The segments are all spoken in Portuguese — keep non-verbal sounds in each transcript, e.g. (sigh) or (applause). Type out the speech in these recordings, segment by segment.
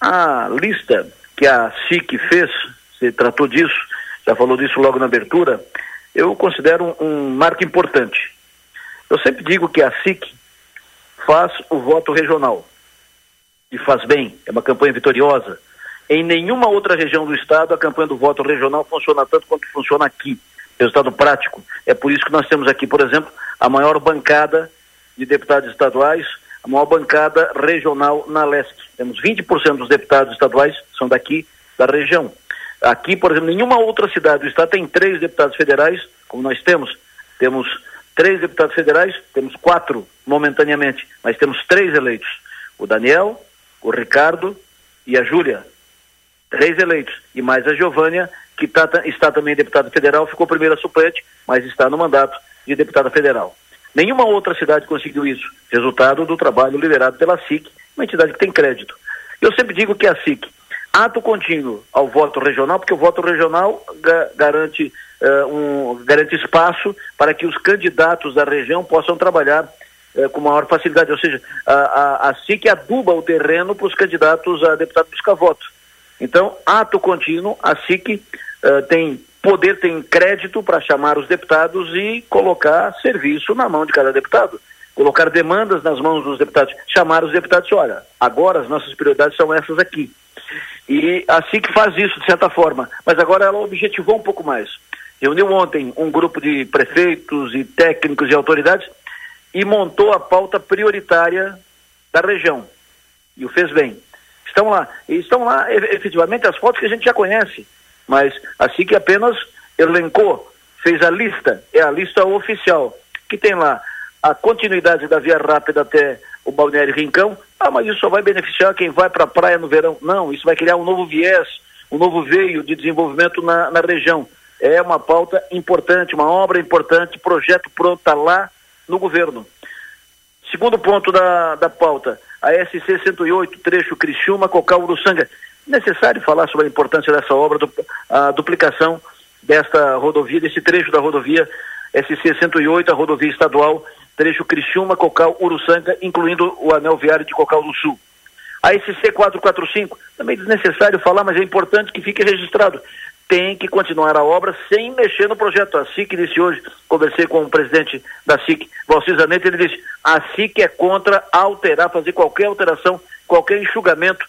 A lista que a SIC fez, se tratou disso, já falou disso logo na abertura, eu considero um, um marco importante. Eu sempre digo que a SIC faz o voto regional e faz bem, é uma campanha vitoriosa. Em nenhuma outra região do estado a campanha do voto regional funciona tanto quanto funciona aqui. Resultado prático. É por isso que nós temos aqui, por exemplo, a maior bancada de deputados estaduais, a maior bancada regional na leste. Temos 20% dos deputados estaduais são daqui da região. Aqui, por exemplo, nenhuma outra cidade do estado tem três deputados federais, como nós temos. Temos três deputados federais, temos quatro momentaneamente, mas temos três eleitos. O Daniel, o Ricardo e a Júlia. Três eleitos. E mais a Giovânia, que tá, está também deputada federal, ficou primeira suplente, mas está no mandato de deputada federal. Nenhuma outra cidade conseguiu isso. Resultado do trabalho liderado pela SIC, uma entidade que tem crédito. Eu sempre digo que a SIC, ato contínuo ao voto regional, porque o voto regional ga garante, uh, um, garante espaço para que os candidatos da região possam trabalhar uh, com maior facilidade. Ou seja, a, a, a SIC aduba o terreno para os candidatos a deputado buscar voto. Então, ato contínuo, a SIC uh, tem poder, tem crédito para chamar os deputados e colocar serviço na mão de cada deputado. Colocar demandas nas mãos dos deputados, chamar os deputados, olha, agora as nossas prioridades são essas aqui. E a SIC faz isso, de certa forma, mas agora ela objetivou um pouco mais. Reuniu ontem um grupo de prefeitos e técnicos e autoridades e montou a pauta prioritária da região. E o fez bem. Estão lá. E estão lá, efetivamente, as fotos que a gente já conhece. Mas a SIC apenas elencou, fez a lista, é a lista oficial, que tem lá a continuidade da via rápida até o Balneário Rincão. Ah, mas isso só vai beneficiar quem vai para a praia no verão. Não, isso vai criar um novo viés, um novo veio de desenvolvimento na, na região. É uma pauta importante, uma obra importante, projeto pronto, está lá no governo. Segundo ponto da, da pauta, a SC 108, trecho Criciúma, Cocal, Uruçanga. Necessário falar sobre a importância dessa obra, do, a duplicação desta rodovia, desse trecho da rodovia SC 108, a rodovia estadual, trecho Criciúma, Cocal, Uruçanga, incluindo o anel viário de Cocal do Sul. A SC 445, também desnecessário falar, mas é importante que fique registrado tem que continuar a obra sem mexer no projeto. A SIC disse hoje, conversei com o presidente da SIC, Valcir Zanetti, ele disse, a SIC é contra alterar, fazer qualquer alteração, qualquer enxugamento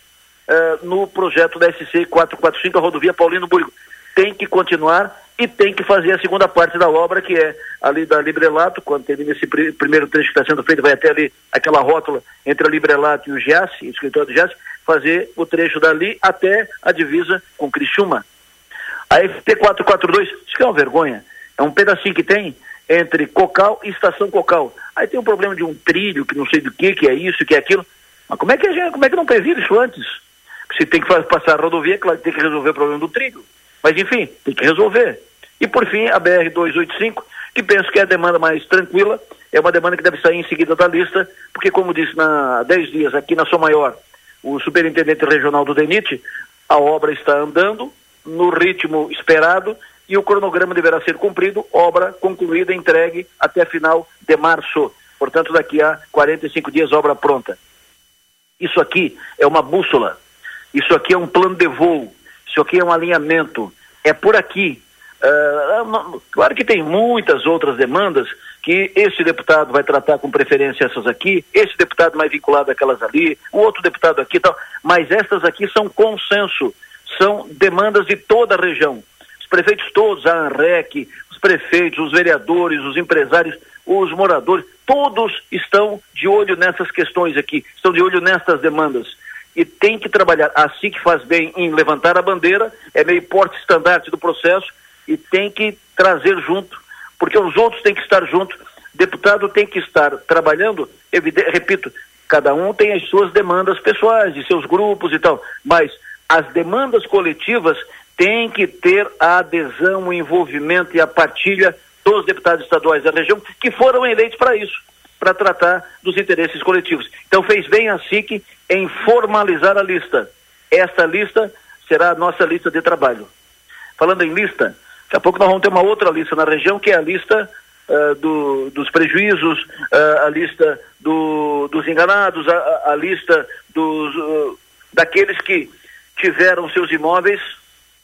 uh, no projeto da SC 445, a rodovia Paulino Burigo. Tem que continuar e tem que fazer a segunda parte da obra, que é ali da Librelato, quando termina esse pr primeiro trecho que está sendo feito, vai até ali aquela rótula entre a Librelato e o Giasse, o escritório do Giasse, fazer o trecho dali até a divisa com Criciúma. A FT442, isso que é uma vergonha. É um pedacinho que tem entre Cocal e Estação Cocal. Aí tem um problema de um trilho, que não sei do que, que é isso, que é aquilo. Mas como é que gente, como é que não previu isso antes? Se tem que passar a rodovia, claro, tem que resolver o problema do trilho. Mas enfim, tem que resolver. E por fim, a BR-285, que penso que é a demanda mais tranquila, é uma demanda que deve sair em seguida da lista, porque como disse na 10 dias aqui na Sua Maior, o superintendente regional do DENIT, a obra está andando, no ritmo esperado e o cronograma deverá ser cumprido, obra concluída, entregue até final de março. Portanto, daqui a 45 dias, obra pronta. Isso aqui é uma bússola, isso aqui é um plano de voo, isso aqui é um alinhamento, é por aqui. Uh, claro que tem muitas outras demandas que esse deputado vai tratar com preferência essas aqui, esse deputado mais vinculado àquelas ali, o outro deputado aqui tal, mas estas aqui são consenso são demandas de toda a região. Os prefeitos todos, a ANREC, os prefeitos, os vereadores, os empresários, os moradores, todos estão de olho nessas questões aqui, estão de olho nessas demandas. E tem que trabalhar. Assim que faz bem em levantar a bandeira, é meio porte estandarte do processo, e tem que trazer junto, porque os outros têm que estar junto. Deputado tem que estar trabalhando, repito, cada um tem as suas demandas pessoais, de seus grupos e tal, mas as demandas coletivas têm que ter a adesão, o envolvimento e a partilha dos deputados estaduais da região que foram eleitos para isso, para tratar dos interesses coletivos. Então fez bem a SIC em formalizar a lista. Esta lista será a nossa lista de trabalho. Falando em lista, daqui a pouco nós vamos ter uma outra lista na região, que é a lista uh, do, dos prejuízos, uh, a lista do, dos enganados, a, a lista dos, uh, daqueles que tiveram seus imóveis,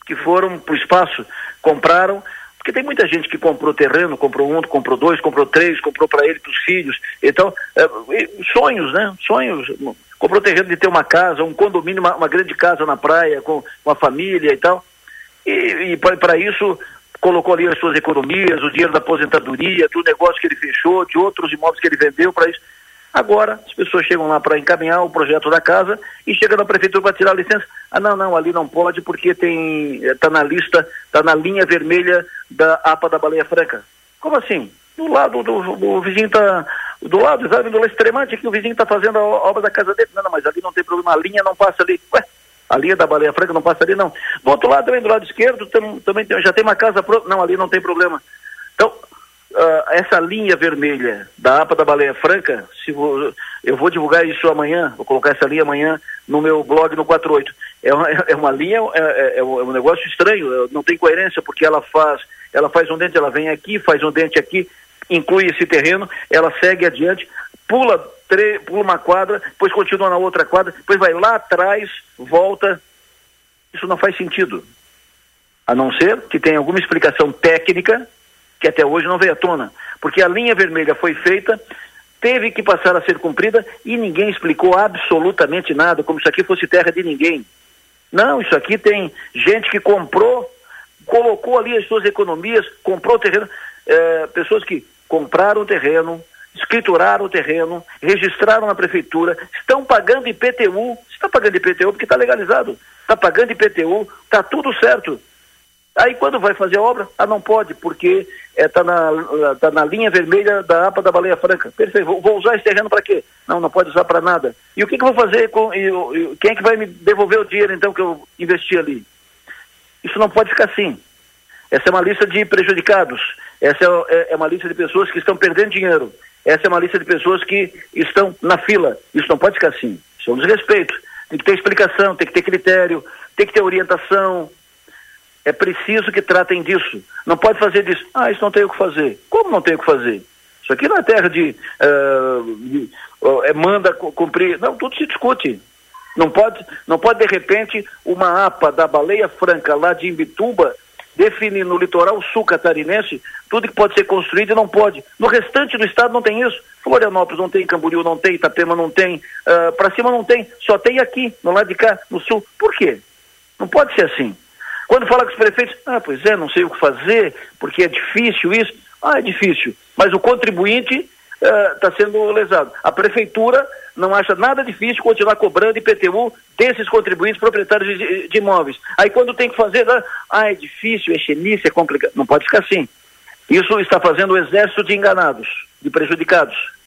que foram para o espaço, compraram, porque tem muita gente que comprou terreno, comprou um, comprou dois, comprou três, comprou para ele, para os filhos. Então, é, sonhos, né? Sonhos. Comprou terreno de ter uma casa, um condomínio, uma, uma grande casa na praia, com uma família e tal. E, e para isso colocou ali as suas economias, o dinheiro da aposentadoria, do negócio que ele fechou, de outros imóveis que ele vendeu para isso. Agora, as pessoas chegam lá para encaminhar o projeto da casa e chegam na prefeitura para tirar a licença. Ah, não, não, ali não pode porque tem está na lista, está na linha vermelha da APA da Baleia Franca. Como assim? Do lado do, do vizinho está do lado, sabe, do extremante que o vizinho está fazendo a obra da casa dele. Não, não, mas ali não tem problema, a linha não passa ali. Ué, a linha da Baleia Franca não passa ali, não. Do outro lado também, do lado esquerdo, também tem, já tem uma casa pronta. Não, ali não tem problema. Então, uh, essa linha vermelha da APA da Baleia Franca, se vou, eu vou divulgar isso amanhã, vou colocar essa linha amanhã no meu blog no 48. É uma, (laughs) é uma linha, é, é, é, um negócio estranho, não tem coerência, porque ela faz, ela faz um dente, ela vem aqui, faz um dente aqui, inclui esse terreno, ela segue adiante, pula, tre, pula uma quadra, depois continua na outra quadra, depois vai lá atrás, volta. Isso não faz sentido. A não ser que tenha alguma explicação técnica que até hoje não veio à tona. Porque a linha vermelha foi feita, teve que passar a ser cumprida e ninguém explicou absolutamente nada, como se aqui fosse terra de ninguém. Não, isso aqui tem gente que comprou, colocou ali as suas economias, comprou terreno, é, pessoas que compraram o terreno, escrituraram o terreno, registraram na prefeitura, estão pagando IPTU, está pagando IPTU porque está legalizado, está pagando IPTU, está tudo certo. Aí quando vai fazer a obra, ah, não pode, porque está é, na, tá na linha vermelha da APA da Baleia Franca. Perfeito, vou, usar esse terreno para quê? Não, não pode usar para nada. E o que, que eu vou fazer com. Quem é que vai me devolver o dinheiro então que eu investi ali? Isso não pode ficar assim. Essa é uma lista de prejudicados. Essa é, é, é uma lista de pessoas que estão perdendo dinheiro. Essa é uma lista de pessoas que estão na fila. Isso não pode ficar assim. Isso é um desrespeito. Tem que ter explicação, tem que ter critério, tem que ter orientação, é preciso que tratem disso. Não pode fazer disso. Ah, isso não tem o que fazer. Como não tem o que fazer? Isso aqui não é terra de, uh, de uh, manda cumprir. Não, tudo se discute. Não pode, não pode de repente uma APA da Baleia Franca lá de Imbituba definir no litoral sul catarinense tudo que pode ser construído e não pode. No restante do estado não tem isso. Florianópolis não tem, Camboriú não tem, Itapema não tem, uh, para cima não tem, só tem aqui, no lado de cá, no sul. Por quê? Não pode ser assim. Quando fala com os prefeitos, ah, pois é, não sei o que fazer, porque é difícil isso. Ah, é difícil. Mas o contribuinte está uh, sendo lesado. A prefeitura não acha nada difícil continuar cobrando IPTU desses contribuintes proprietários de, de imóveis. Aí quando tem que fazer, ah, ah, é difícil, é xenice, é complicado. Não pode ficar assim. Isso está fazendo o exército de enganados, de prejudicados.